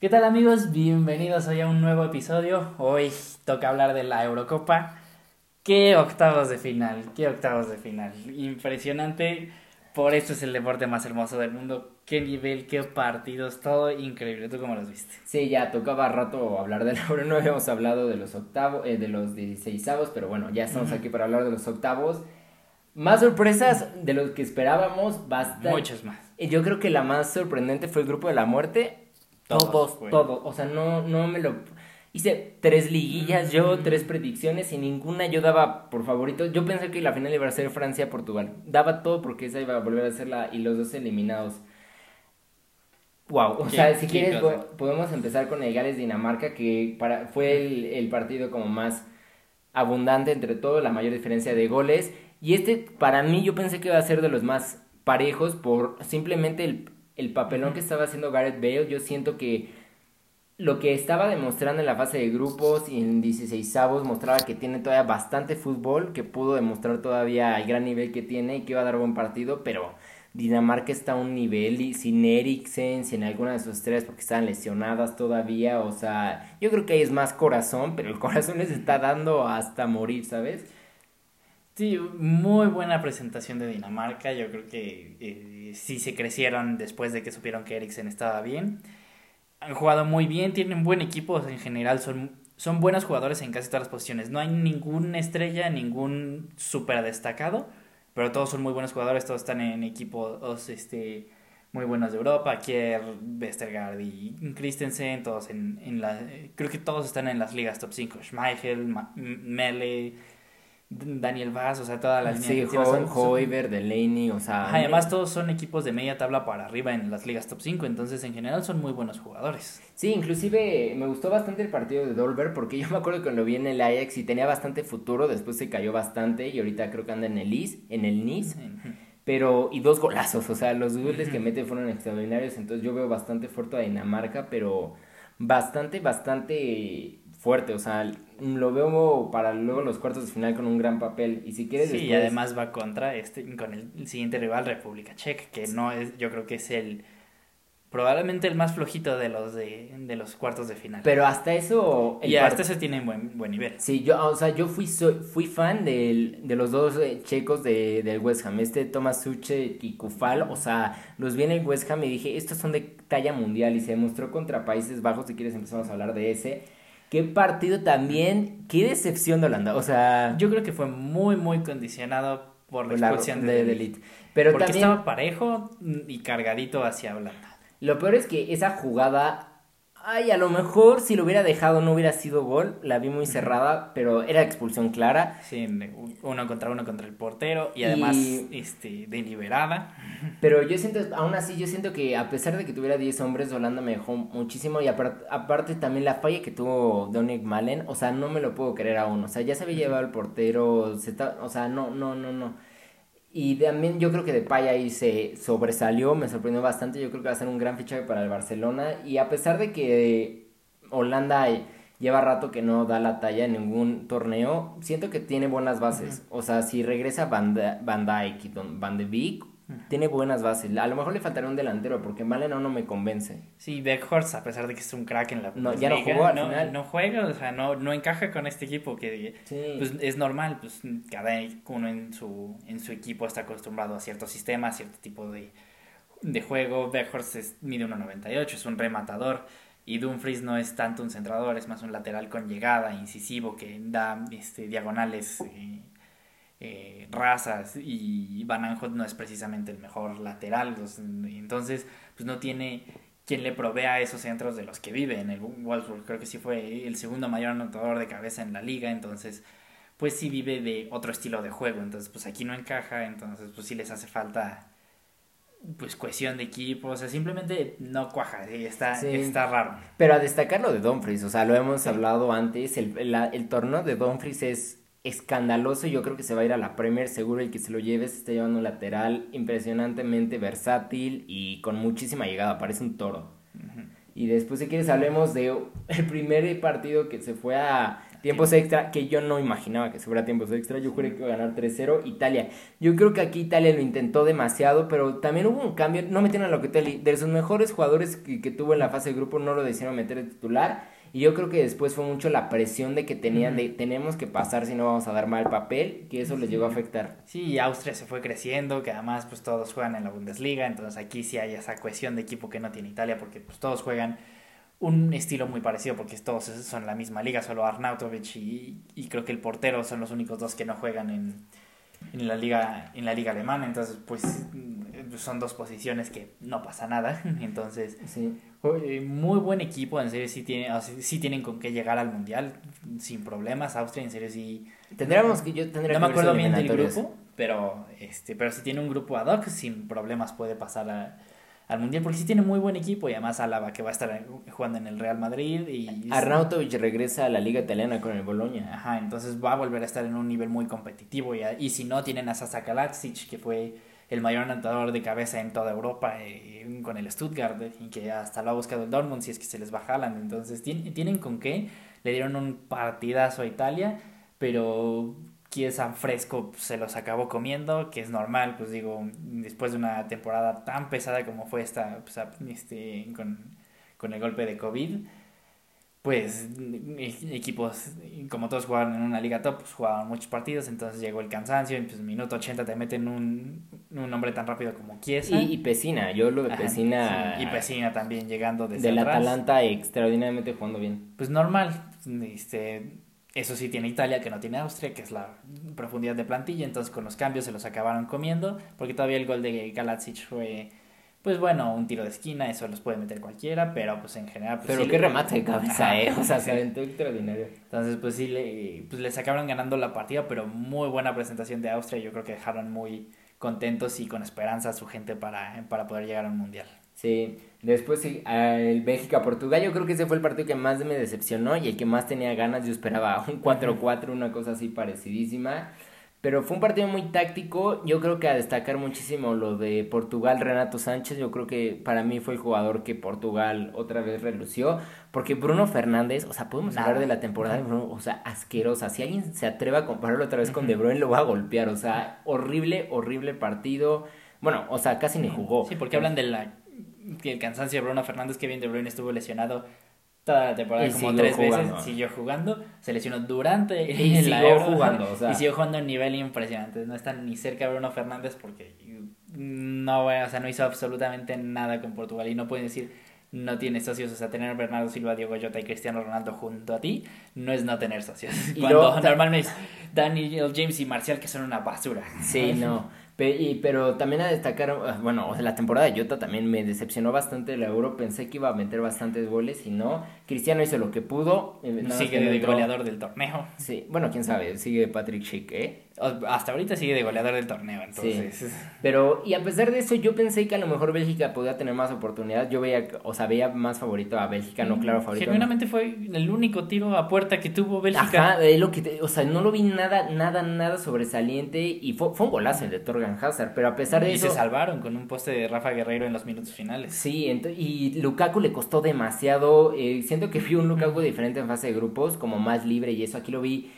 ¿Qué tal amigos? Bienvenidos hoy a un nuevo episodio. Hoy toca hablar de la Eurocopa. Qué octavos de final, qué octavos de final. Impresionante. Por eso es el deporte más hermoso del mundo. Qué nivel, qué partidos, todo increíble. ¿Tú cómo los viste? Sí, ya tocaba rato hablar del Euro. No habíamos hablado de los octavos, eh, de los dieciséisavos, pero bueno, ya estamos aquí para hablar de los octavos. Más sorpresas de los que esperábamos, bastante. Muchas más. Yo creo que la más sorprendente fue el grupo de la muerte todos, todos, O sea, no, no me lo... Hice tres liguillas, yo tres predicciones y ninguna yo daba por favorito. Yo pensé que la final iba a ser Francia-Portugal. Daba todo porque esa iba a volver a ser y los dos eliminados. Wow, o sea, si quieres podemos empezar con el Gales-Dinamarca que para, fue el, el, partido como más abundante entre todos, la mayor diferencia de goles. Y este para mí yo pensé que iba a ser de los más parejos por simplemente el el papelón que estaba haciendo Gareth Bale, yo siento que lo que estaba demostrando en la fase de grupos y en 16 avos mostraba que tiene todavía bastante fútbol, que pudo demostrar todavía el gran nivel que tiene y que iba a dar buen partido, pero Dinamarca está a un nivel y sin Eriksen, sin alguna de sus estrellas porque están lesionadas todavía, o sea, yo creo que ahí es más corazón, pero el corazón les está dando hasta morir, ¿sabes? Sí, muy buena presentación de Dinamarca. Yo creo que eh, sí se crecieron después de que supieron que Eriksen estaba bien. Han jugado muy bien, tienen buen equipo en general, son, son buenos jugadores en casi todas las posiciones. No hay ninguna estrella, ningún súper destacado, pero todos son muy buenos jugadores, todos están en equipos este, muy buenos de Europa. Kier, Westergaard y Christensen, todos en, en la, creo que todos están en las ligas top 5. Schmeichel, Mele Daniel Vaz, o sea, toda la línea. Sí, Hoiber, Delaney, o sea. además, todos son equipos de media tabla para arriba en las ligas top 5, entonces en general son muy buenos jugadores. Sí, inclusive me gustó bastante el partido de Dolber porque yo me acuerdo que lo vi en el Ajax y tenía bastante futuro, después se cayó bastante y ahorita creo que anda en el Is, en el Nice. Pero, y dos golazos, o sea, los goles que mete fueron extraordinarios, entonces yo veo bastante fuerte a Dinamarca, pero bastante, bastante fuerte, o sea, lo veo para luego los cuartos de final con un gran papel y si quieres sí, y además va contra este con el siguiente rival República Checa, que no es yo creo que es el probablemente el más flojito de los de, de los cuartos de final. Pero hasta eso y hasta eso tiene buen buen nivel. Sí, yo o sea, yo fui fui fan de los dos eh, checos de, del West Ham, este Thomas Suche y Kufal, o sea, los vi en el West Ham y dije, estos son de talla mundial y se demostró contra Países Bajos, si quieres empezamos a hablar de ese Qué partido también, qué decepción de Holanda. O sea, yo creo que fue muy, muy condicionado por la expulsión de, de Elite. Pero Porque estaba parejo y cargadito hacia Holanda. Lo peor es que esa jugada Ay, a lo mejor si lo hubiera dejado no hubiera sido gol. La vi muy cerrada, pero era expulsión clara. Sí, uno contra uno contra el portero y además este, deliberada. Pero yo siento, aún así, yo siento que a pesar de que tuviera 10 hombres, Holanda me dejó muchísimo. Y aparte, también la falla que tuvo Dominic Malen, o sea, no me lo puedo creer aún. O sea, ya se había llevado el portero, se o sea, no, no, no, no. Y también yo creo que Depay ahí se sobresalió, me sorprendió bastante. Yo creo que va a ser un gran fichaje para el Barcelona. Y a pesar de que Holanda lleva rato que no da la talla en ningún torneo, siento que tiene buenas bases. O sea, si regresa Van, Van Dijk Van de Beek, tiene buenas bases. A lo mejor le faltará un delantero porque Malen no me convence. Sí, Beckhorst, a pesar de que es un crack en la No, ya no jugó no, juega, o sea, no, no encaja con este equipo que pues, es normal, pues cada uno en su, en su equipo está acostumbrado a cierto sistema, a cierto tipo de, de juego. Beckhorst es, mide 1.98, es un rematador. Y Dumfries no es tanto un centrador, es más un lateral con llegada, incisivo, que da este, diagonales eh, eh, razas y Van Aanholt no es precisamente el mejor lateral, entonces pues no tiene quien le provea esos centros de los que vive en el Wolfsburg, creo que sí fue el segundo mayor anotador de cabeza en la liga, entonces pues sí vive de otro estilo de juego, entonces pues aquí no encaja, entonces pues sí les hace falta pues cohesión de equipo, o sea, simplemente no cuaja, está, está raro. Pero a destacar lo de Dumfries, o sea, lo hemos hablado antes, el, el torneo de Dumfries es escandaloso. Yo creo que se va a ir a la Premier. Seguro el que se lo lleve se está llevando un lateral impresionantemente versátil y con muchísima llegada. Parece un toro. Y después, si quieres, hablemos de el primer partido que se fue a, Tiempos extra, que yo no imaginaba que se fuera tiempos extra. Yo juré que iba a ganar 3-0 Italia. Yo creo que aquí Italia lo intentó demasiado, pero también hubo un cambio. No metieron a Locatelli. De sus mejores jugadores que, que tuvo en la fase de grupo, no lo decidieron meter de titular. Y yo creo que después fue mucho la presión de que tenían de tenemos que pasar si no vamos a dar mal papel, que eso les llegó a afectar. Sí, Austria se fue creciendo, que además pues todos juegan en la Bundesliga, entonces aquí sí hay esa cohesión de equipo que no tiene Italia, porque pues todos juegan un estilo muy parecido, porque todos son la misma liga, solo Arnautovic y, y creo que el portero son los únicos dos que no juegan en, en la liga en la liga alemana entonces pues son dos posiciones que no pasa nada entonces sí. muy buen equipo en serio sí tiene sí tienen con qué llegar al mundial sin problemas Austria en serio sí tendríamos que yo tendría no me acuerdo bien del grupo pero este pero si tiene un grupo ad hoc sin problemas puede pasar a al Mundial, porque sí tiene muy buen equipo y además Álava que va a estar jugando en el Real Madrid y... Arnautovic regresa a la liga italiana con el Bologna. Ajá, entonces va a volver a estar en un nivel muy competitivo y, y si no tienen a Sasa Kalacic que fue el mayor anotador de cabeza en toda Europa eh, con el Stuttgart y que hasta lo ha buscado el Dortmund si es que se les va Haaland, entonces tienen, con qué, le dieron un partidazo a Italia, pero San Fresco se los acabó comiendo, que es normal, pues digo, después de una temporada tan pesada como fue esta, pues, este, con, el golpe de COVID, pues e, equipos, como todos jugaban en una liga top, pues jugaban muchos partidos, entonces llegó el cansancio, y pues minuto 80 te meten un, un hombre tan rápido como Chiesa. Y, y Pesina, yo lo de Pesina... y Pesina también llegando desde Del Atalanta extraordinariamente jugando bien. Pues normal, este eso sí tiene Italia, que no tiene Austria, que es la profundidad de plantilla. Entonces con los cambios se los acabaron comiendo, porque todavía el gol de Galatsic fue, pues bueno, un tiro de esquina, eso los puede meter cualquiera, pero pues en general... Pues, pero qué remate de cabeza, eh, o sea, se aventó extraordinario. Entonces pues sí, le, pues les acabaron ganando la partida, pero muy buena presentación de Austria. Yo creo que dejaron muy contentos y con esperanza a su gente para, para poder llegar al Mundial. Sí, después sí, el Bélgica-Portugal, yo creo que ese fue el partido que más me decepcionó y el que más tenía ganas, yo esperaba un 4-4, una cosa así parecidísima. Pero fue un partido muy táctico. Yo creo que a destacar muchísimo lo de Portugal, Renato Sánchez. Yo creo que para mí fue el jugador que Portugal otra vez relució. Porque Bruno Fernández, o sea, podemos hablar de la temporada de Bruno, o sea, asquerosa. Si alguien se atreve a compararlo otra vez con De Bruyne, lo va a golpear. O sea, horrible, horrible partido. Bueno, o sea, casi ni jugó. Sí, porque hablan de la que el cansancio de Bruno Fernández, que bien De Bruyne estuvo lesionado toda la temporada como tres veces, siguió jugando, se lesionó durante y siguió jugando, y siguió jugando a un nivel impresionante, no está ni cerca de Bruno Fernández porque no, o sea, no hizo absolutamente nada con Portugal y no pueden decir no tiene socios, o sea, tener a Bernardo Silva, Diego Jota y Cristiano Ronaldo junto a ti no es no tener socios. Cuando normalmente es Daniel James y Marcial que son una basura. Sí, no pero también a destacar, ah, bueno, la temporada de Jota también me decepcionó bastante el Euro. Pensé que iba a meter bastantes goles y no. Cristiano hizo lo que pudo. Eh, sigue de goleador del torneo. Sí, bueno, quién sabe, sigue Patrick Schick, ¿eh? Hasta ahorita sigue de goleador del torneo, entonces. Pero, y a pesar de eso, yo pensé que a lo mejor Bélgica podía tener más oportunidades. Yo veía, o sea, veía más favorito a Bélgica, no claro favorito. Genuinamente fue el único tiro a puerta que tuvo Bélgica. Ajá, lo que o sea, no lo vi nada, nada, nada sobresaliente. Y fue, fue un golazo el de Torgan Hazard, pero a pesar de eso. Y se salvaron con un poste de Rafa Guerreiro en los minutos finales. Sí, y Lukaku le costó demasiado. Eh, siento que vi un Lukaku diferente en fase de grupos, como más libre y eso. Aquí lo vi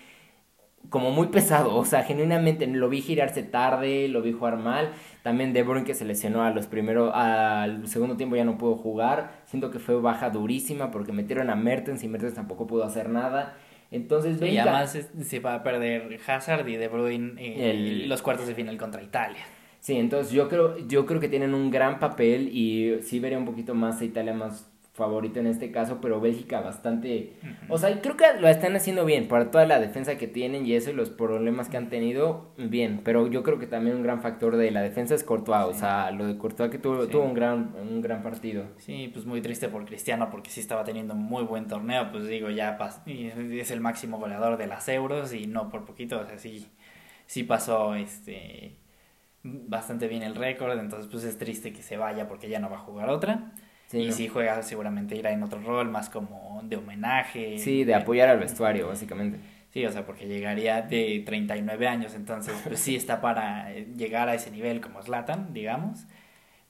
como muy pesado, o sea, genuinamente lo vi girarse tarde, lo vi jugar mal. También De Bruyne que se lesionó a los primeros, al segundo tiempo ya no pudo jugar. Siento que fue baja durísima porque metieron a Mertens y Mertens tampoco pudo hacer nada. Entonces, y además se va a perder Hazard y De Bruyne en los cuartos de final contra Italia. Sí, entonces yo creo, yo creo que tienen un gran papel y sí vería un poquito más a Italia más favorito en este caso, pero Bélgica bastante... O sea, creo que lo están haciendo bien, para toda la defensa que tienen y eso y los problemas que han tenido, bien, pero yo creo que también un gran factor de la defensa es Courtois, o sea, lo de Courtois que tuvo, tuvo un, gran, un gran partido. Sí, pues muy triste por Cristiano porque sí estaba teniendo muy buen torneo, pues digo, ya es el máximo goleador de las euros y no por poquito, o sea, sí, sí pasó este bastante bien el récord, entonces pues es triste que se vaya porque ya no va a jugar otra y si juega seguramente irá en otro rol, más como de homenaje. Sí, de apoyar al vestuario, básicamente. Sí, o sea, porque llegaría de 39 años, entonces pues sí está para llegar a ese nivel como Slatan, digamos,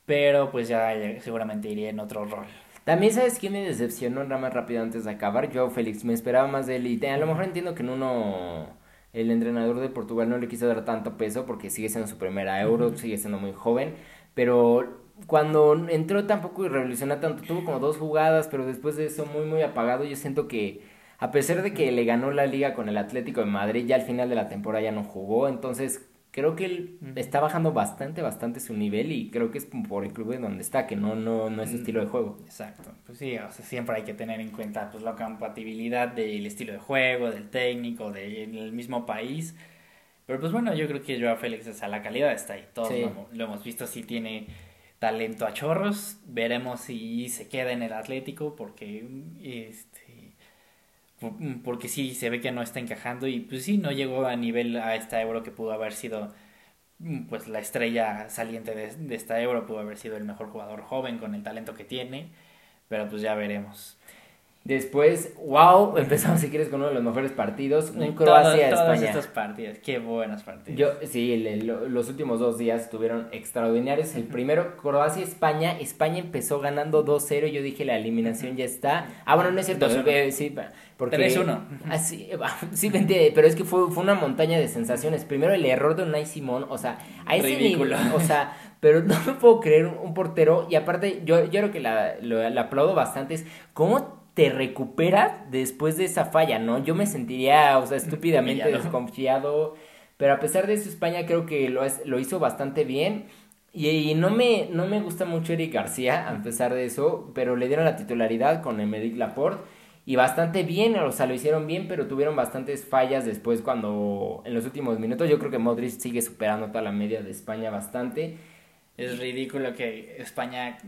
pero pues ya seguramente iría en otro rol. También sabes quién me decepcionó nada más rápido antes de acabar, Joao Félix, me esperaba más de él y a lo mejor entiendo que en uno el entrenador de Portugal no le quiso dar tanto peso porque sigue siendo su primera euro, sigue siendo muy joven, pero cuando entró tampoco y revolucionó tanto, tuvo como dos jugadas, pero después de eso muy muy apagado, yo siento que a pesar de que le ganó la liga con el Atlético de Madrid, ya al final de la temporada ya no jugó, entonces creo que él está bajando bastante, bastante su nivel y creo que es por el club en donde está, que no, no, no es su estilo de juego. Exacto, pues sí, o sea, siempre hay que tener en cuenta pues la compatibilidad del estilo de juego, del técnico, del mismo país. Pero pues bueno, yo creo que Joao Félix, o sea, la calidad está ahí, todos lo, hemos visto, si tiene talento a chorros, veremos si se queda en el Atlético porque este porque sí se ve que no está encajando y pues sí no llegó a nivel a esta Euro que pudo haber sido pues la estrella saliente de, de esta Euro. Pudo haber sido el mejor jugador joven con el talento que tiene pero pues ya veremos Después, wow, empezamos si quieres con uno de los mejores partidos, un Croacia-España. Todos estos partidos, qué buenos partidos. Yo, sí, los últimos dos días estuvieron extraordinarios. El primero, Croacia-España, España empezó ganando 2-0, yo dije la eliminación ya está. Ah, bueno, no es cierto, sí, porque... 3-1. Así, sí, pero es que fue, fue una montaña de sensaciones. Primero el error de Unai Simón, o sea, a ese Ridículo. o sea, pero no me puedo creer un, portero, y aparte, yo, yo creo que la, lo, la aplaudo bastante, es cómo te recuperas después de esa falla, ¿no? Yo me sentiría, o sea, estúpidamente desconfiado, pero a pesar de eso España creo que lo, es, lo hizo bastante bien. Y, no, me, no me gusta mucho Eric García, a pesar de eso, pero le dieron la titularidad con Emerick Laporte y bastante bien, o sea, lo hicieron bien, pero tuvieron bastantes fallas después cuando en los últimos minutos. Yo creo que Modric sigue superando toda la media de España bastante. Es ridículo que España,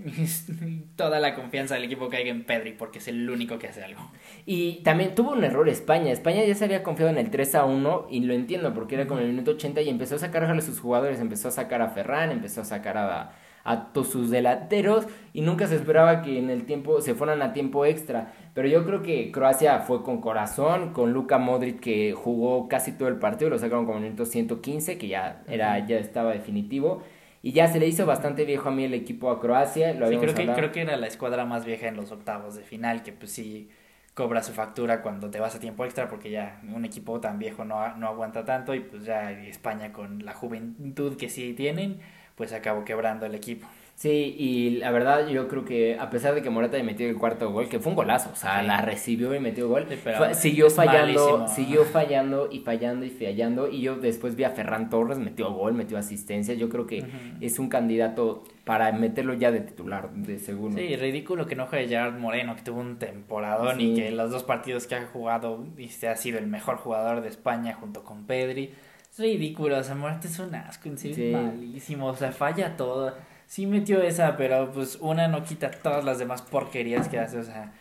toda la confianza del equipo caiga en Pedri porque es el único que hace algo. Y también tuvo un error España. España ya se había confiado en el 3 a 1 y lo entiendo porque era con el minuto 80 y empezó a sacar a sus jugadores. Empezó a sacar a Ferran, empezó a sacar a, a todos sus delanteros y nunca se esperaba que en el tiempo se fueran a tiempo extra. Pero yo creo que Croacia fue con corazón, con Luka Modric que jugó casi todo el partido, lo sacaron como el minuto 115, que ya, era, ya estaba definitivo. Y ya se le hizo bastante viejo a mí el equipo a Croacia. Lo sí, creo que, creo que era la escuadra más vieja en los octavos de final, que pues sí cobra su factura cuando te vas a tiempo extra, porque ya un equipo tan viejo no, no aguanta tanto y pues ya España con la juventud que sí tienen, pues acabó quebrando el equipo. Sí, y la verdad yo creo que a pesar de que Morata haya metido el cuarto gol, que fue un golazo, o sea, la recibió y metió gol, siguió fallando, siguió fallando y fallando y fallando y yo después vi a Ferran Torres, metió gol, metió asistencia, yo creo que es un candidato para meterlo ya de titular, de seguro. Sí, ridículo que no juegue Gerard Moreno, que tuvo un temporadón y que los dos partidos que ha jugado y se ha sido el mejor jugador de España junto con Pedri. Es ridículo, o sea, Morata es un asco, en serio, es malísimo, o sea, falla todo sí metió esa, pero pues una no quita todas las demás porquerías que hace, o sea,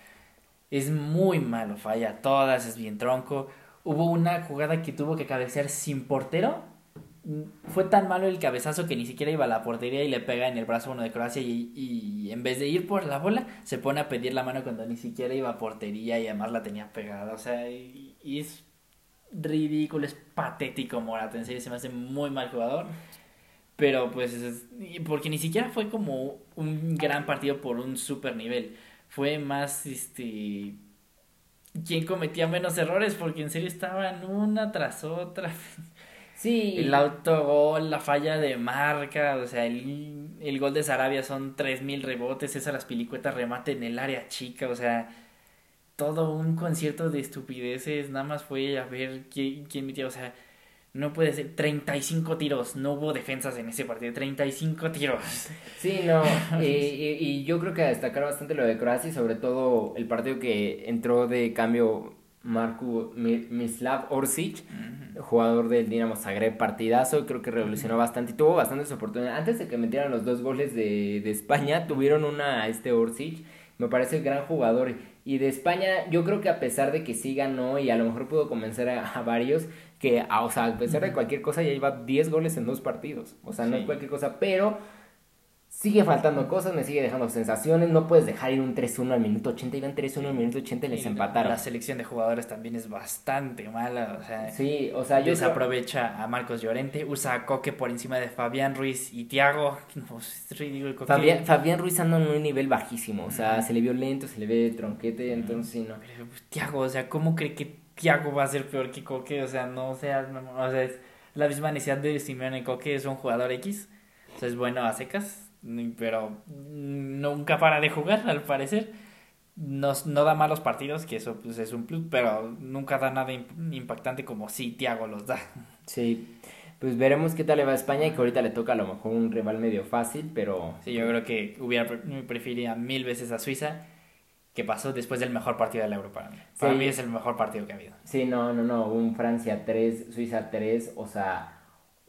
es muy malo, falla todas, es bien tronco. Hubo una jugada que tuvo que cabecear sin portero. Fue tan malo el cabezazo que ni siquiera iba a la portería y le pega en el brazo uno de Croacia y, y en vez de ir por la bola se pone a pedir la mano cuando ni siquiera iba a portería y además la tenía pegada. O sea, y, y es ridículo, es patético Morata, en serio se me hace muy mal jugador. Pero pues, porque ni siquiera fue como un gran partido por un super nivel. Fue más, este, quien cometía menos errores, porque en serio estaban una tras otra. Sí. El autogol, la falla de marca, o sea, el, el gol de Sarabia son 3.000 rebotes, esas las pilicuetas remate en el área chica, o sea, todo un concierto de estupideces, nada más fue a ver quién, quién metía, o sea, no puede ser 35 tiros, no hubo defensas en ese partido, 35 tiros. Sí, no, y, y, yo creo que a destacar bastante lo de Croacia y sobre todo el partido que entró de cambio Marko Mislav Orsic, jugador del Dinamo Zagreb, partidazo, creo que revolucionó bastante y tuvo bastantes oportunidades. Antes de que metieran los dos goles de, de España, tuvieron una este Orsic, me parece el gran jugador. Y de España, yo creo que a pesar de que sí ganó y a lo mejor pudo convencer a varios, que, ah, o sea, a pesar de cualquier cosa, ya lleva 10 goles en dos partidos. O sea, no es cualquier cosa, pero sigue faltando cosas, me sigue dejando sensaciones. No puedes dejar ir un 3-1 al minuto 80. Iban 3-1 al minuto 80 y les empataron. La selección de jugadores también es bastante mala. O sea, sí, o sea, yo desaprovecha a Marcos Llorente, usa a Coque por encima de Fabián Ruiz y Tiago. Fabián, Fabián, Ruiz anda en un nivel bajísimo. O sea, se le vio lento, se le ve tronquete, entonces sí, no. Pues, Tiago, o sea, ¿cómo cree que Tiago va a ser peor que Coque? O sea, no o sea, o sea, es la misma necesidad de Simeone Coque, es un jugador X. O sea, es bueno a secas pero nunca para de jugar, al parecer. No, no da malos partidos, que eso pues, es un plus, pero nunca da nada impactante como si Tiago los da. Sí, pues veremos qué tal le va a España y que ahorita le toca a lo mejor un rival medio fácil, pero... Sí, yo creo que hubiera preferiría mil veces a Suiza, que pasó después del mejor partido de la Europa. Para mí es el mejor partido que ha habido. Sí, no, no, no, un Francia 3, Suiza 3, o sea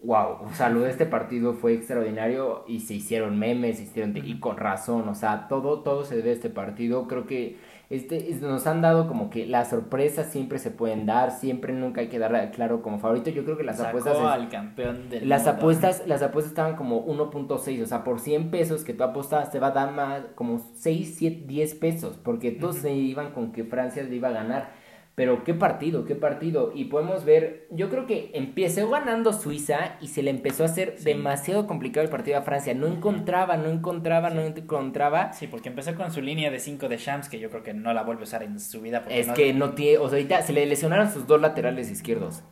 wow, o sea, lo de este partido fue extraordinario y se hicieron memes, se hicieron, y con razón, o sea, todo, todo se debe a este partido, creo que este, nos han dado como que las sorpresas siempre se pueden dar, siempre nunca hay que dar claro como favorito, yo creo que las apuestas... al campeón del las apuestas Las apuestas estaban como 1.6, o sea, por 100 pesos que tú apostabas te va a dar más, como 6, 7, 10 pesos, porque todos se iban con que Francia le iba a ganar pero qué partido, qué partido. Y podemos ver, yo creo que empezó ganando Suiza y se le empezó a hacer demasiado complicado el partido a Francia. No encontraba, no encontraba, no encontraba. Sí, porque empezó con su línea de 5 de Shams, que yo creo que no la vuelve a usar en su vida. Es que no tiene, o sea, ahorita se le lesionaron sus dos laterales izquierdos.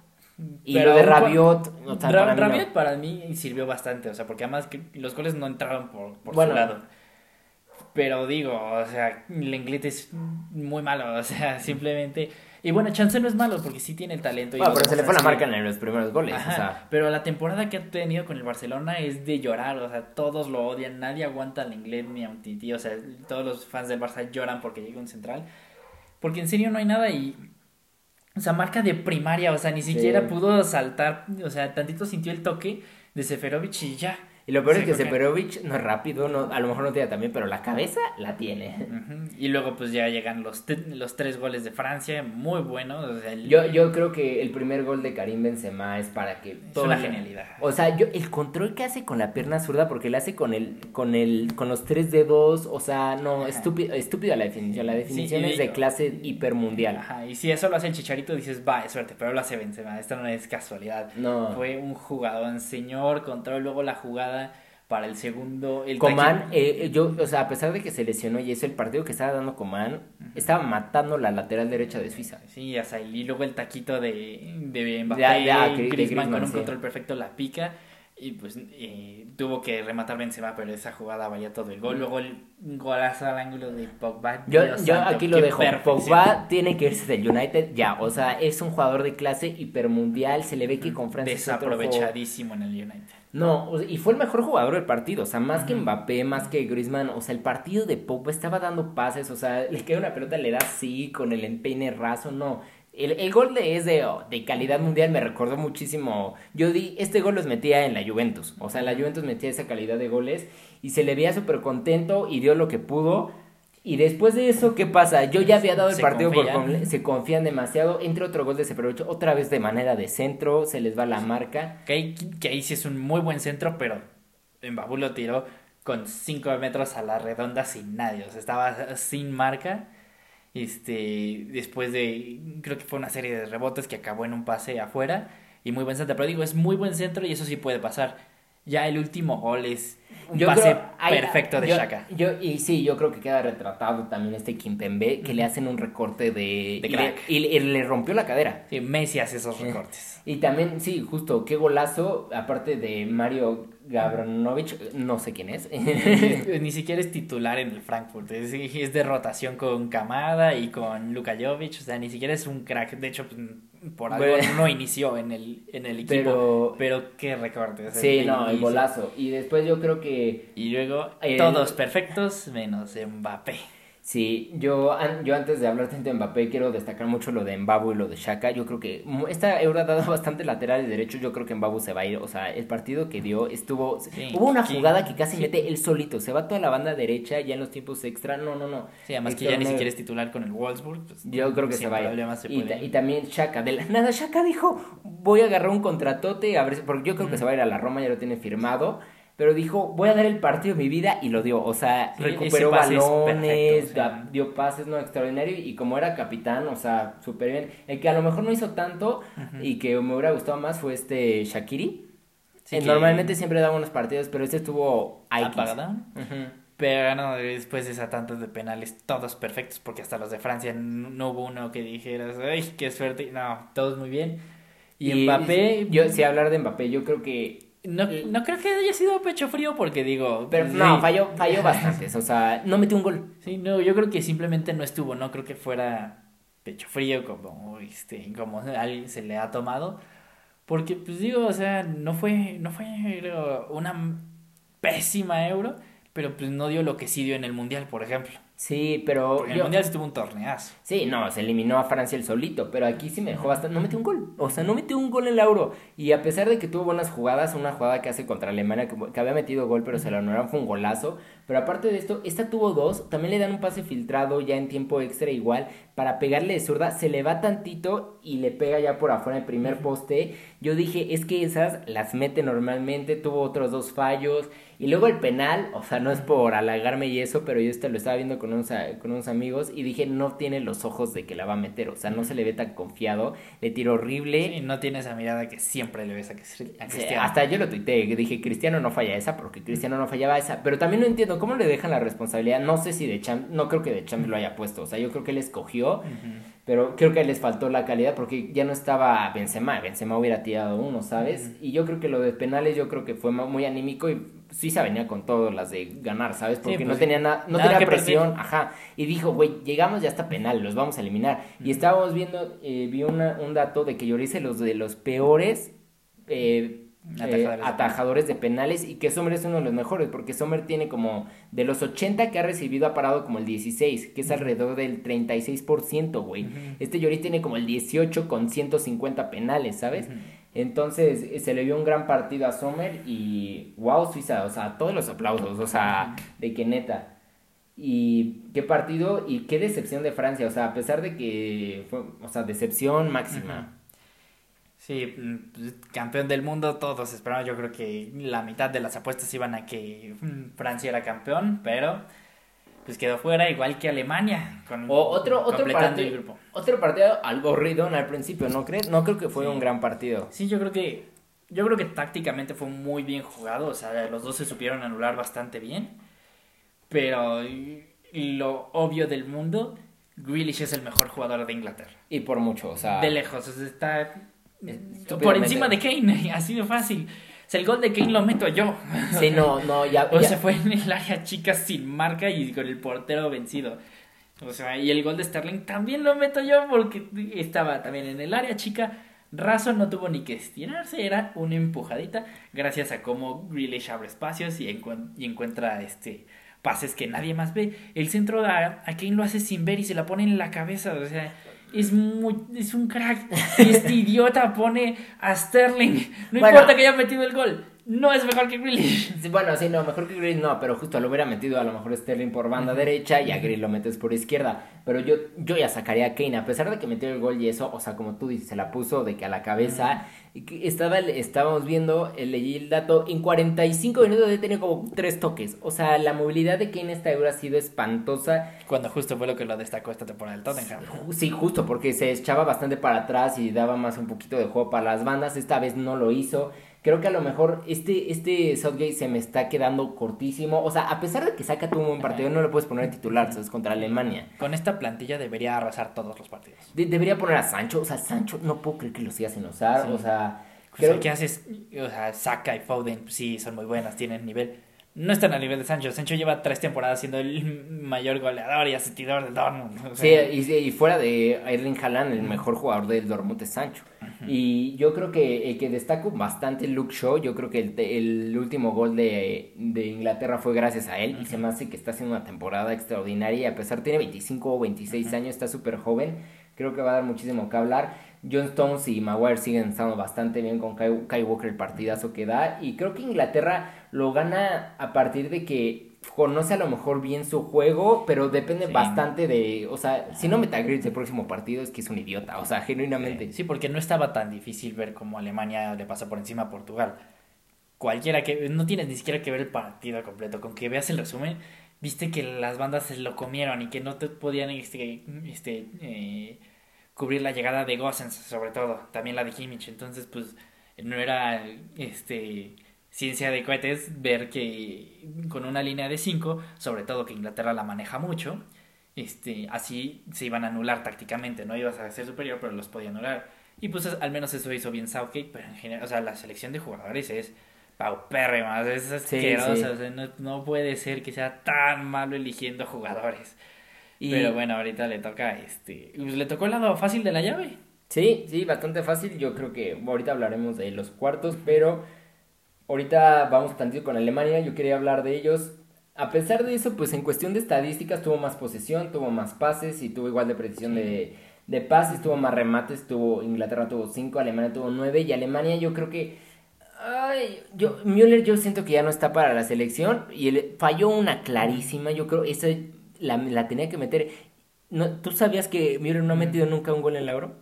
Y lo de Rabiot, no, para Rabiot para mí sirvió bastante, o sea, porque además que los goles no entraron por, por su lado. Pero digo, o sea, Lenglet es muy malo, o sea, simplemente y bueno, Chance no es malo porque sí tiene el talento. Bueno, pero se le fue la marca en los primeros goles. o sea. Pero la temporada que ha tenido con el Barcelona es de llorar. O sea, todos lo odian. Nadie aguanta al inglés ni a un tití. O sea, todos los fans del Barça lloran porque llega un central. Porque en serio no hay nada y. O sea, marca de primaria. O sea, ni siquiera pudo saltar. O sea, tantito sintió el toque de Seferovic y ya. Y lo peor es que Seperovic no es rápido, no, a lo mejor no tiene también, pero la cabeza la tiene. Y luego pues ya llegan los, los tres goles de Francia, muy buenos. yo, yo creo que el primer gol de Karim Benzema es para que... Toda la genialidad. O sea, yo, el control que hace con la pierna zurda, porque le hace con el, con el, con los tres dedos, o sea, no, estúpido, estúpida la definición. La definición es de clase hipermundial. Ajá, y si eso lo hace el Chicharito, dices, va, es suerte, pero lo hace Benzema, esto no es casualidad. No. Fue un jugador, señor, control luego la jugada para el segundo. El Coman, eh, yo, o sea, a pesar de que se lesionó y eso, el partido que estaba dando Coman, estaba matando la lateral derecha de Suiza. Sí, o sea, y luego el taquito de, de Mbappé, Griezmann, con un control perfecto la pica y pues eh, tuvo que rematar Benzema, pero esa jugada valía todo el gol. Luego el golazo al ángulo de Pogba. Yo, yo aquí lo dejo. Pogba tiene que irse del United ya. O sea, es un jugador de clase hipermundial. Se le ve que con Francia. Desaprovechadísimo en el United. No, y fue el mejor jugador del partido, o sea, más que Mbappé, más que Griezmann, o sea, el partido de Pogba estaba dando pases, o sea, le queda una pelota, le da así, con el empeine raso, no. El, el gol de es de, de, calidad mundial, me recordó muchísimo. Yo di, este gol los metía en la Juventus, o sea, la Juventus metía esa calidad de goles y se le veía súper contento y dio lo que pudo. Y después de eso, ¿qué pasa? Yo ya había dado el partido por se confían demasiado. Entre otro gol de Seferovic, otra vez de manera de centro, se les va la marca. Que ahí, que ahí sí es un muy buen centro, pero en lo tiró con 5 metros a la redonda sin nadie. O sea, estaba sin marca. Este, después de, creo que fue una serie de rebotes que acabó en un pase afuera. Y muy buen centro. Pero digo, es muy buen centro y eso sí puede pasar. Ya el último gol es un pase perfecto de Shaka. Yo, y sí, yo creo que queda retratado también este Kimpembe, que le hacen un recorte de... y, le, rompió la cadera. Sí, Messi hace esos recortes. Y también, sí, justo, qué golazo, aparte de Mario Gabranovich, no sé quién es. Ni siquiera es titular en el Frankfurt, es, es de rotación con Kamada y con Luka Jovic, o sea, ni siquiera es un crack, de hecho, pues, por algo no inició en el, en el equipo, pero, pero qué recorte. sí, no, el golazo. Y después yo creo que... Y luego todos perfectos menos Mbappé. Sí, yo, yo antes de hablar de Mbappé quiero destacar mucho lo de Mbabu y lo de Shaka. Yo creo que esta Euro ha dado bastante laterales derechos. Yo creo que Mbabu se va a ir. O sea, el partido que dio estuvo... hubo una jugada que casi mete él solito. Se va toda la banda derecha ya en los tiempos extra. No, no, no. Sí, además que ya ni siquiera es titular con el Wolfsburg. Pues, yo creo que se va a ir. y, también Shaka. De la nada, Shaka dijo, voy a agarrar un contratote. A ver, porque yo creo que se va a ir a la Roma, ya lo tiene firmado pero dijo, voy a dar el partido de mi vida y lo dio. O sea, recuperó balones, dio pases, no extraordinario. Y como era capitán, o sea, súper bien. El que a lo mejor no hizo tanto y que me hubiera gustado más fue este Shakiri. Eh, normalmente siempre da buenos partidos, pero este estuvo apagado. Pero no, después de esa tantos de penales, todos perfectos, porque hasta los de Francia no hubo uno que dijeras, ¡ay, qué suerte! No, todos muy bien. Y, Mbappé. Yo, si hablar de Mbappé, yo creo que. No, no creo que haya sido pecho frío porque digo. Pero no, falló, falló bastantes. O sea, no metió un gol. Sí, no, yo creo que simplemente no estuvo. No creo que fuera pecho frío como, este, como alguien se le ha tomado. Porque, pues digo, o sea, no fue, no fue una pésima euro, pero pues no dio lo que sí dio en el Mundial, por ejemplo. Sí, pero. el Mundial estuvo un torneazo. Sí, no, se eliminó a Francia el solito, pero aquí sí me dejó bastante. No metió un gol. O sea, no metió un gol en la Euro. Y a pesar de que tuvo buenas jugadas, una jugada que hace contra Alemania, que, había metido gol, pero se la anularon, fue un golazo. Pero aparte de esto, esta tuvo dos. También le dan un pase filtrado ya en tiempo extra, igual, para pegarle de zurda. Se le va tantito y le pega ya por afuera el primer poste. Yo dije, es que esas las mete normalmente. Tuvo otros dos fallos. Y luego el penal, o sea, no es por halagarme y eso, pero yo este lo estaba viendo con unos, con unos amigos y dije, no tiene los ojos de que la va a meter, o sea, no se le ve tan confiado, le tiro horrible. Y no tiene esa mirada que siempre le ves a, Cristiano. hasta yo lo tuiteé, dije, Cristiano no falla esa, porque Cristiano no fallaba esa, pero también no entiendo cómo le dejan la responsabilidad, no sé si de Champ, no creo que de Champ lo haya puesto, o sea, yo creo que él escogió. Pero creo que les faltó la calidad porque ya no estaba Benzema. Benzema hubiera tirado uno, ¿sabes? Y yo creo que lo de penales yo creo que fue muy anímico y Suiza venía con todas las de ganar, ¿sabes? Porque no pues tenía nada, no tenía presión, ajá. Y dijo, güey, llegamos ya hasta penal, los vamos a eliminar. Y estábamos viendo, eh, vi una, un dato de que yo hice los de los peores eh, eh, atajadores, de penales y que Sommer es uno de los mejores, porque Sommer tiene como, de los 80 que ha recibido ha parado como el 16, que es alrededor del 36%, güey. Este Lloris tiene como el 18 con 150 penales, ¿sabes? Entonces eh, se le vio un gran partido a Sommer y wow, Suiza, o sea, todos los aplausos, o sea, de que neta. Y qué partido y qué decepción de Francia, o sea, a pesar de que fue, o sea, decepción máxima. Sí, mm, campeón del mundo, todos esperaban, yo creo que la mitad de las apuestas iban a que mm, Francia era campeón, pero pues quedó fuera igual que Alemania con o otro otro partido el grupo. otro partido algo ridón al principio no crees no creo que fue un gran partido. Sí yo creo que yo creo que tácticamente fue muy bien jugado o sea los dos se supieron anular bastante bien pero lo obvio del mundo Grealish es el mejor jugador de Inglaterra. Y por mucho o sea de lejos está por encima de Kane así de fácil el gol de Kane lo meto yo. Sí, no, no, ya. O sea, fue en el área chica sin marca y con el portero vencido. O sea, y el gol de Sterling también lo meto yo porque estaba también en el área chica. Razo no tuvo ni que estirarse, era una empujadita. Gracias a cómo Grealish abre espacios y, y encuentra este pases que nadie más ve. El centro a, a Kane lo hace sin ver y se la pone en la cabeza. O sea, es muy es un crack. Y este idiota pone a Sterling. No importa que haya metido el gol. No es mejor que Grealish. bueno, sí, no, mejor que Grealish no, pero justo lo hubiera metido a lo mejor Sterling por banda derecha y a Grealish lo metes por izquierda. Pero yo, yo ya sacaría a Kane, a pesar de que metió el gol y eso, o sea, como tú dices, se la puso de que a la cabeza. Estaba, estábamos viendo, eh, leí el dato, en 45 minutos he tenido como tres toques. O sea, la movilidad de Kane esta euro ha sido espantosa. Cuando justo fue lo que lo destacó esta temporada del Tottenham. Sí, justo, porque se echaba bastante para atrás y daba más un poquito de juego para las bandas. Esta vez no lo hizo. Creo que a lo mejor este, este Southgate se me está quedando cortísimo. O sea, a pesar de que saca tu un buen partido, no lo puedes poner titular, ¿sabes? Contra Alemania. Con esta plantilla debería arrasar todos los partidos. debería poner a Sancho. O sea, Sancho no puedo creer que lo siga sin usar. O sea, creo... que haces, o sea, Saka y Foden, sí, son muy buenas, tienen nivel no están a nivel de Sancho. Sancho lleva tres temporadas siendo el mayor goleador y asistidor del Dortmund. sí, y, fuera de Erling Haaland, el mejor jugador del Dortmund es Sancho. Y yo creo que el que destaco bastante Luke Shaw, yo creo que el, el último gol de, de, Inglaterra fue gracias a él. Y se me hace que está haciendo una temporada extraordinaria. Y a pesar tiene 25 o 26 años, está súper joven. Creo que va a dar muchísimo que hablar. John Stones y Maguire siguen estando bastante bien con Kai, Walker el partidazo que da. Y creo que Inglaterra lo gana a partir de que conoce a lo mejor bien su juego, pero depende bastante de, o sea, si no Metagrid el próximo partido es que es un idiota, o sea, genuinamente. Sí, porque no estaba tan difícil ver cómo Alemania le pasa por encima a Portugal. cualquiera que no tienes ni siquiera que ver el partido completo, con que veas el resumen, viste que las bandas se lo comieron y que no te podían este, este eh, cubrir la llegada de Gossens, sobre todo, también la de Kimmich, entonces pues no era este ciencia de cohetes ver que con una línea de 5, sobre todo que Inglaterra la maneja mucho, este, así se iban a anular tácticamente, no ibas a ser superior, pero los podía anular. Y pues al menos eso hizo bien Southgate, pero en general, o sea, la selección de jugadores es paupérrima, es asquerosa, no, puede ser que sea tan malo eligiendo jugadores. Pero bueno, ahorita le toca, este, pues, le tocó el lado fácil de la llave. Sí, sí, bastante fácil, yo creo que ahorita hablaremos de los cuartos, pero ahorita vamos tantito con Alemania, yo quería hablar de ellos. A pesar de eso, pues en cuestión de estadísticas tuvo más posesión, tuvo más pases y tuvo igual de precisión de, de pases, tuvo más remates, tuvo Inglaterra tuvo 5, Alemania tuvo 9 y Alemania yo creo que Ay, yo, Müller yo siento que ya no está para la selección y él falló una clarísima, yo creo, esa la, la tenía que meter. No, ¿Tú sabías que Müller no ha metido nunca un gol en la Euro?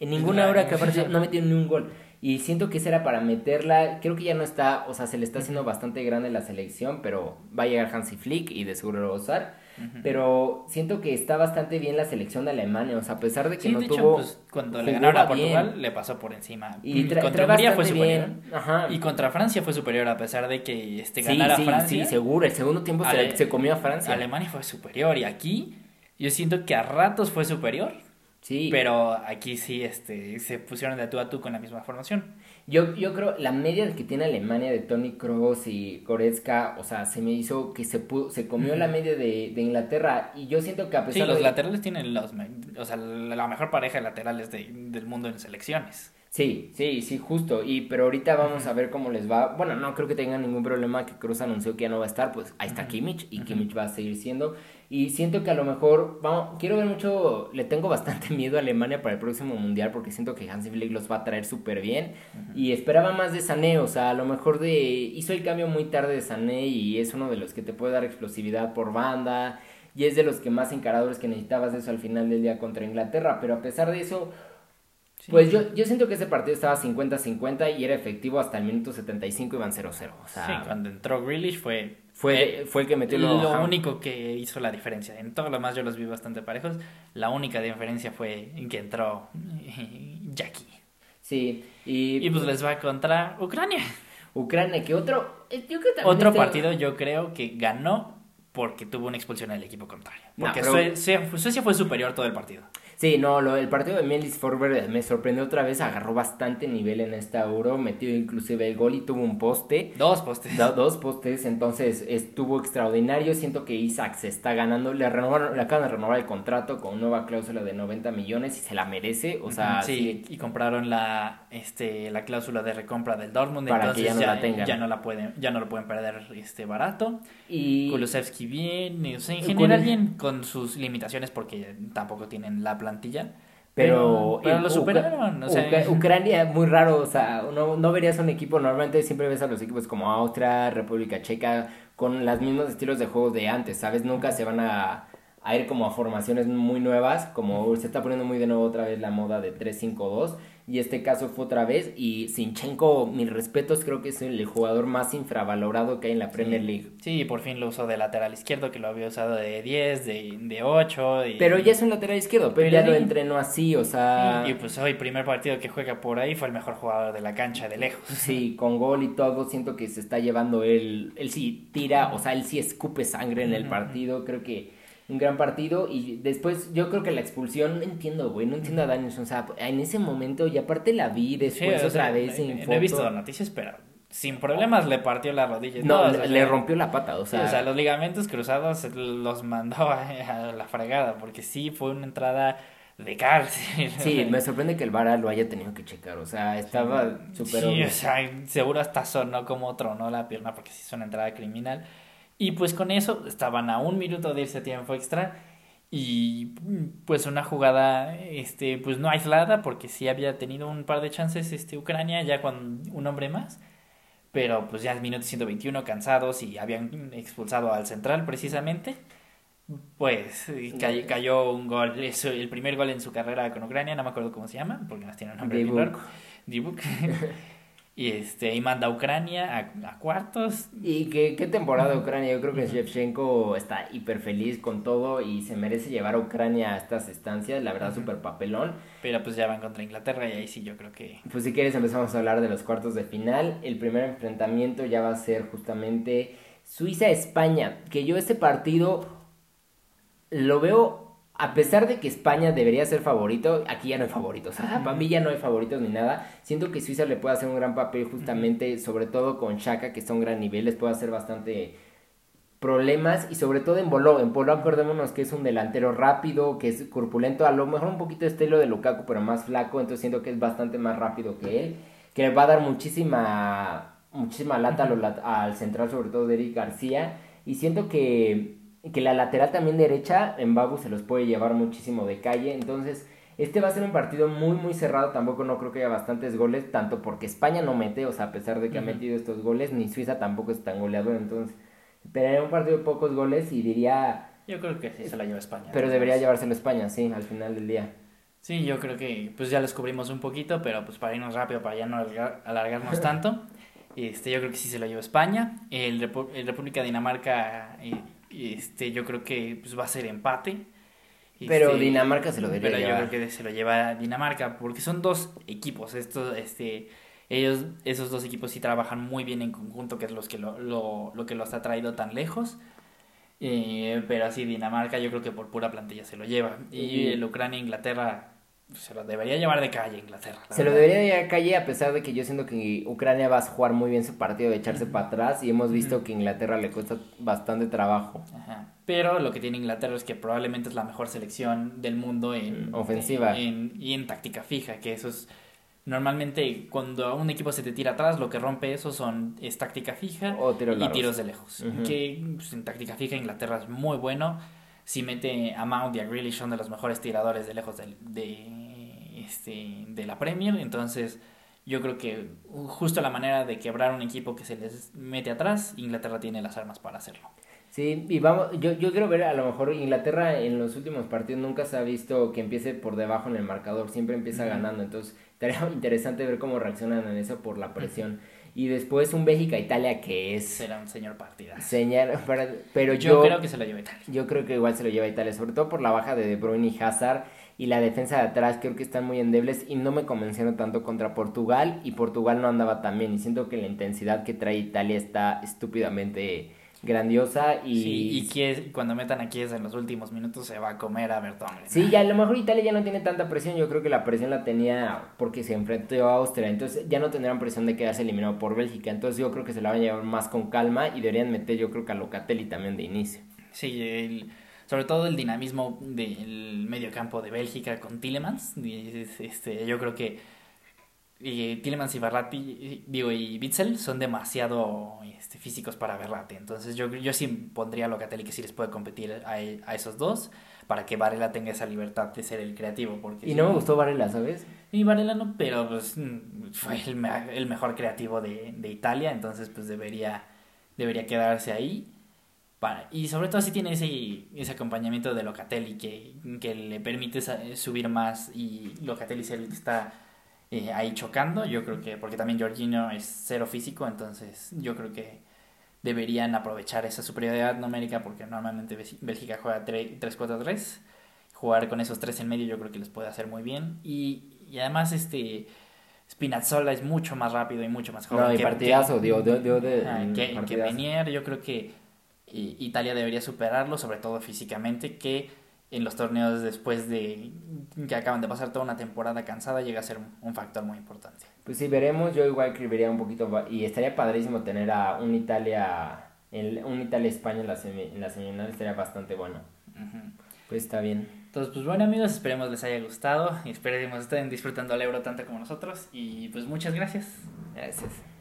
En ninguna hora que apareció no ha metido ni un gol. Y siento que esa era para meterla. Creo que ya no está, o sea, se le está haciendo bastante grande la selección, pero va a llegar Hansi Flick y de seguro lo va a usar. Pero siento que está bastante bien la selección de Alemania, o sea, a pesar de que no tuvo. pues, cuando le ganaron a Portugal, le pasó por encima. Y contra Hungría fue superior. Y contra Francia fue superior, a pesar de que este, ganara Francia. Sí, seguro. El segundo tiempo se, se comió a Francia. Alemania fue superior. Y aquí, yo siento que a ratos fue superior. Sí. Pero aquí sí este, se pusieron de tú a tú con la misma formación. Yo, yo creo la media que tiene Alemania de Tony Kroos y Goretzka, o sea, se me hizo que se pudo, se comió la media de, de, Inglaterra y yo siento que a pesar sí, los laterales tienen los, o sea, la mejor pareja de laterales de, del mundo en selecciones. Sí, sí, sí, justo. Y pero ahorita vamos a ver cómo les va. Bueno, no creo que tengan ningún problema que Cruz anunció que ya no va a estar, pues ahí está Kimmich y Kimmich va a seguir siendo. Y siento que a lo mejor, vamos, quiero ver mucho, le tengo bastante miedo a Alemania para el próximo mundial porque siento que Hansi Flick los va a traer súper bien. Y esperaba más de Sané, o sea, a lo mejor de hizo el cambio muy tarde de Sané y es uno de los que te puede dar explosividad por banda. Y es de los que más encaradores que necesitabas eso al final del día contra Inglaterra. Pero a pesar de eso, pues yo, yo siento que ese partido estaba 50-50 y era efectivo hasta el minuto 75 iban 0-0. O sea, sí, cuando entró Grealish fue... Fue, fue el que metió lo, lo único que hizo la diferencia. En todo lo más yo los vi bastante parejos. La única diferencia fue en que entró Jackie. Sí, y, y pues les va contra Ucrania. Ucrania, que otro... Eh, yo creo otro partido yo creo que ganó porque tuvo una expulsión al equipo contrario. Porque Suecia fue superior todo el partido. Sí, no, lo, el partido de Melis Forber me sorprendió otra vez, agarró bastante nivel en esta Euro, metió inclusive el gol y tuvo un poste. Dos postes. dos postes, entonces estuvo extraordinario, siento que Isaac se está ganando, le, renovaron, le acaban de renovar el contrato con nueva cláusula de 90 millones y se la merece, o sea... Sí, y compraron la, este, la cláusula de recompra del Dortmund, para entonces que ya no la tengan. Ya no, la pueden, ya no lo pueden perder este, barato. Y... Kulusevski bien, o sea, en general bien, con sus limitaciones porque tampoco tienen la plantilla. Pero, pero, lo superaron. O sea, Ucrania, muy raro. O sea, no, no verías un equipo. Normalmente siempre ves a los equipos como Austria, República Checa, con los mismos estilos de juego de antes, ¿sabes? Nunca se van a, a ir como a formaciones muy nuevas. Como se está poniendo muy de nuevo otra vez la moda de 3-5-2 y este caso fue otra vez y Sinchenko, mis respetos, creo que es el jugador más infravalorado que hay en la Premier League. Sí, por fin lo usó de lateral izquierdo, que lo había usado de 10, de, de 8. Pero ya es un lateral izquierdo, pero, ya lo entrenó así, o sea... y pues hoy, primer partido que juega por ahí, fue el mejor jugador de la cancha de lejos. Sí, con gol y todo, siento que se está llevando él, él sí tira, o sea, él sí escupe sangre en el partido, creo que un gran partido y después yo creo que la expulsión no entiendo, güey, no entiendo a Danielson, o sea, en ese momento y aparte la vi después otra vez no, he visto noticias, pero sin problemas le partió la rodilla. No, le, rompió la pata, o sea. o sea, los ligamentos cruzados los mandó a, la fregada porque sí fue una entrada de cárcel. Sí, me sorprende que el VAR lo haya tenido que checar, o sea, estaba súper Sí, o sea, seguro hasta sonó como tronó la pierna porque sí es una entrada criminal. Y pues con eso estaban a un minuto de irse a tiempo extra y pues una jugada este pues no aislada porque sí había tenido un par de chances este Ucrania ya con un hombre más. Pero pues ya en minuto 121 cansados y habían expulsado al central precisamente. Pues cayó, cayó un gol el primer gol en su carrera con Ucrania no me acuerdo cómo se llama porque no tiene un nombre Dibuk. Y este, y manda a Ucrania a, cuartos. Y qué, qué temporada Ucrania. Yo creo que Shevchenko está hiper feliz con todo y se merece llevar a Ucrania a estas estancias. La verdad, súper papelón. Pero pues ya van contra Inglaterra y ahí sí yo creo que. Pues si quieres empezamos a hablar de los cuartos de final. El primer enfrentamiento ya va a ser justamente Suiza-España. Que yo este partido lo veo a pesar de que España debería ser favorito, aquí ya no hay favoritos. Para mí ya no hay favoritos ni nada. Siento que Suiza le puede hacer un gran papel justamente, sobre todo con Shaka, que está a un gran nivel, les puede hacer bastante problemas y sobre todo en Boló. En Boló acordémonos que es un delantero rápido, que es corpulento, a lo mejor un poquito estilo de Lukaku, pero más flaco, entonces siento que es bastante más rápido que él, que le va a dar muchísima muchísima lata al central, sobre todo de Eric García, y siento que que la lateral también derecha en Babu se los puede llevar muchísimo de calle. Entonces, este va a ser un partido muy, muy cerrado. Tampoco no creo que haya bastantes goles, tanto porque España no mete, o sea, a pesar de que ha metido estos goles, ni Suiza tampoco es tan goleador. Entonces, esperaría un partido de pocos goles y diría. Yo creo que sí se la lleva España. Pero debería llevárselo España, sí, al final del día. Sí, yo creo que pues ya lo descubrimos un poquito, pero pues para irnos rápido, para ya no alargarnos tanto, este, yo creo que sí se lo lleva España. El, el República Dinamarca eh, este, yo creo que pues, va a ser empate. Pero este, Dinamarca se lo debería Pero yo creo que se lo lleva Dinamarca, porque son dos equipos. Estos, este, ellos, esos dos equipos sí trabajan muy bien en conjunto, que es los que lo, lo, lo que los ha traído tan lejos. Eh, pero así Dinamarca yo creo que por pura plantilla se lo lleva. Y el Ucrania-Inglaterra se lo debería llevar de calle Inglaterra. Se lo debería llevar de calle a pesar de que yo siento que Ucrania va a jugar muy bien su partido de echarse para atrás y hemos visto que Inglaterra le cuesta bastante trabajo. Pero lo que tiene Inglaterra es que probablemente es la mejor selección del mundo en ofensiva y en táctica fija, que eso es normalmente cuando un equipo se te tira atrás lo que rompe eso son es táctica fija y tiros de lejos. Que pues, en táctica fija Inglaterra es muy bueno si mete a Mount y a Grealish son de los mejores tiradores de lejos de, de, este, de la Premier. Entonces, yo creo que justo la manera de quebrar un equipo que se les mete atrás, Inglaterra tiene las armas para hacerlo. Sí, y vamos, yo, yo quiero ver a lo mejor Inglaterra en los últimos partidos nunca se ha visto que empiece por debajo en el marcador, siempre empieza ganando, entonces estaría interesante ver cómo reaccionan en eso por la presión. Y después un Bélgica-Italia que es... Será un señor partida. Señor, pero yo, yo, creo que se lo lleva Italia. Yo creo que igual se lo lleva Italia, sobre todo por la baja de De Bruyne y Hazard y la defensa de atrás creo que están muy endebles y no me convencieron tanto contra Portugal y Portugal no andaba tan bien y siento que la intensidad que trae Italia está estúpidamente grandiosa y... Sí, y cuando metan a Kies en los últimos minutos se va a comer a Bertón. Sí, ya a lo mejor Italia ya no tiene tanta presión, yo creo que la presión la tenía porque se enfrentó a Austria, entonces ya no tendrán presión de quedarse eliminado por Bélgica, entonces yo creo que se la van a llevar más con calma y deberían meter yo creo que a Locatelli también de inicio. Sí, sobre todo el dinamismo del medio campo de Bélgica con Tillemans, este, yo creo que y Tillemans y Berratti, digo, y Bitzel son demasiado este, físicos para Berratti. Entonces yo, yo sí pondría a Locatelli que sí les puede competir a, a, esos dos para que Varela tenga esa libertad de ser el creativo. Porque y no me gustó Varela, ¿sabes? Y Varela no, pero pues, mm, fue el, el mejor creativo de, de, Italia, entonces pues debería, debería quedarse ahí. Para, y sobre todo si tiene ese, ese acompañamiento de Locatelli que, que le permite subir más y Locatelli es el que está eh, ahí chocando. Yo creo que, porque también Jorginho es cero físico, entonces yo creo que deberían aprovechar esa superioridad numérica porque normalmente Bélgica juega 3-4-3. Jugar con esos tres en medio yo creo que les puede hacer muy bien. Y, y además este Spinazzola es mucho más rápido y mucho más joven. No, y partidazo, que, de, que, que Menier, yo creo que eh, Italia debería superarlo, sobre todo físicamente, que en los torneos después de que acaban de pasar toda una temporada cansada llega a ser un factor muy importante. Pues sí, veremos, yo igual escribiría un poquito y estaría padrísimo tener a un Italia un Italia España en la en la semifinal estaría bastante bueno. Pues está bien. Entonces, pues bueno amigos, esperemos les haya gustado y esperemos estén disfrutando el Euro tanto como nosotros y pues muchas gracias. Gracias.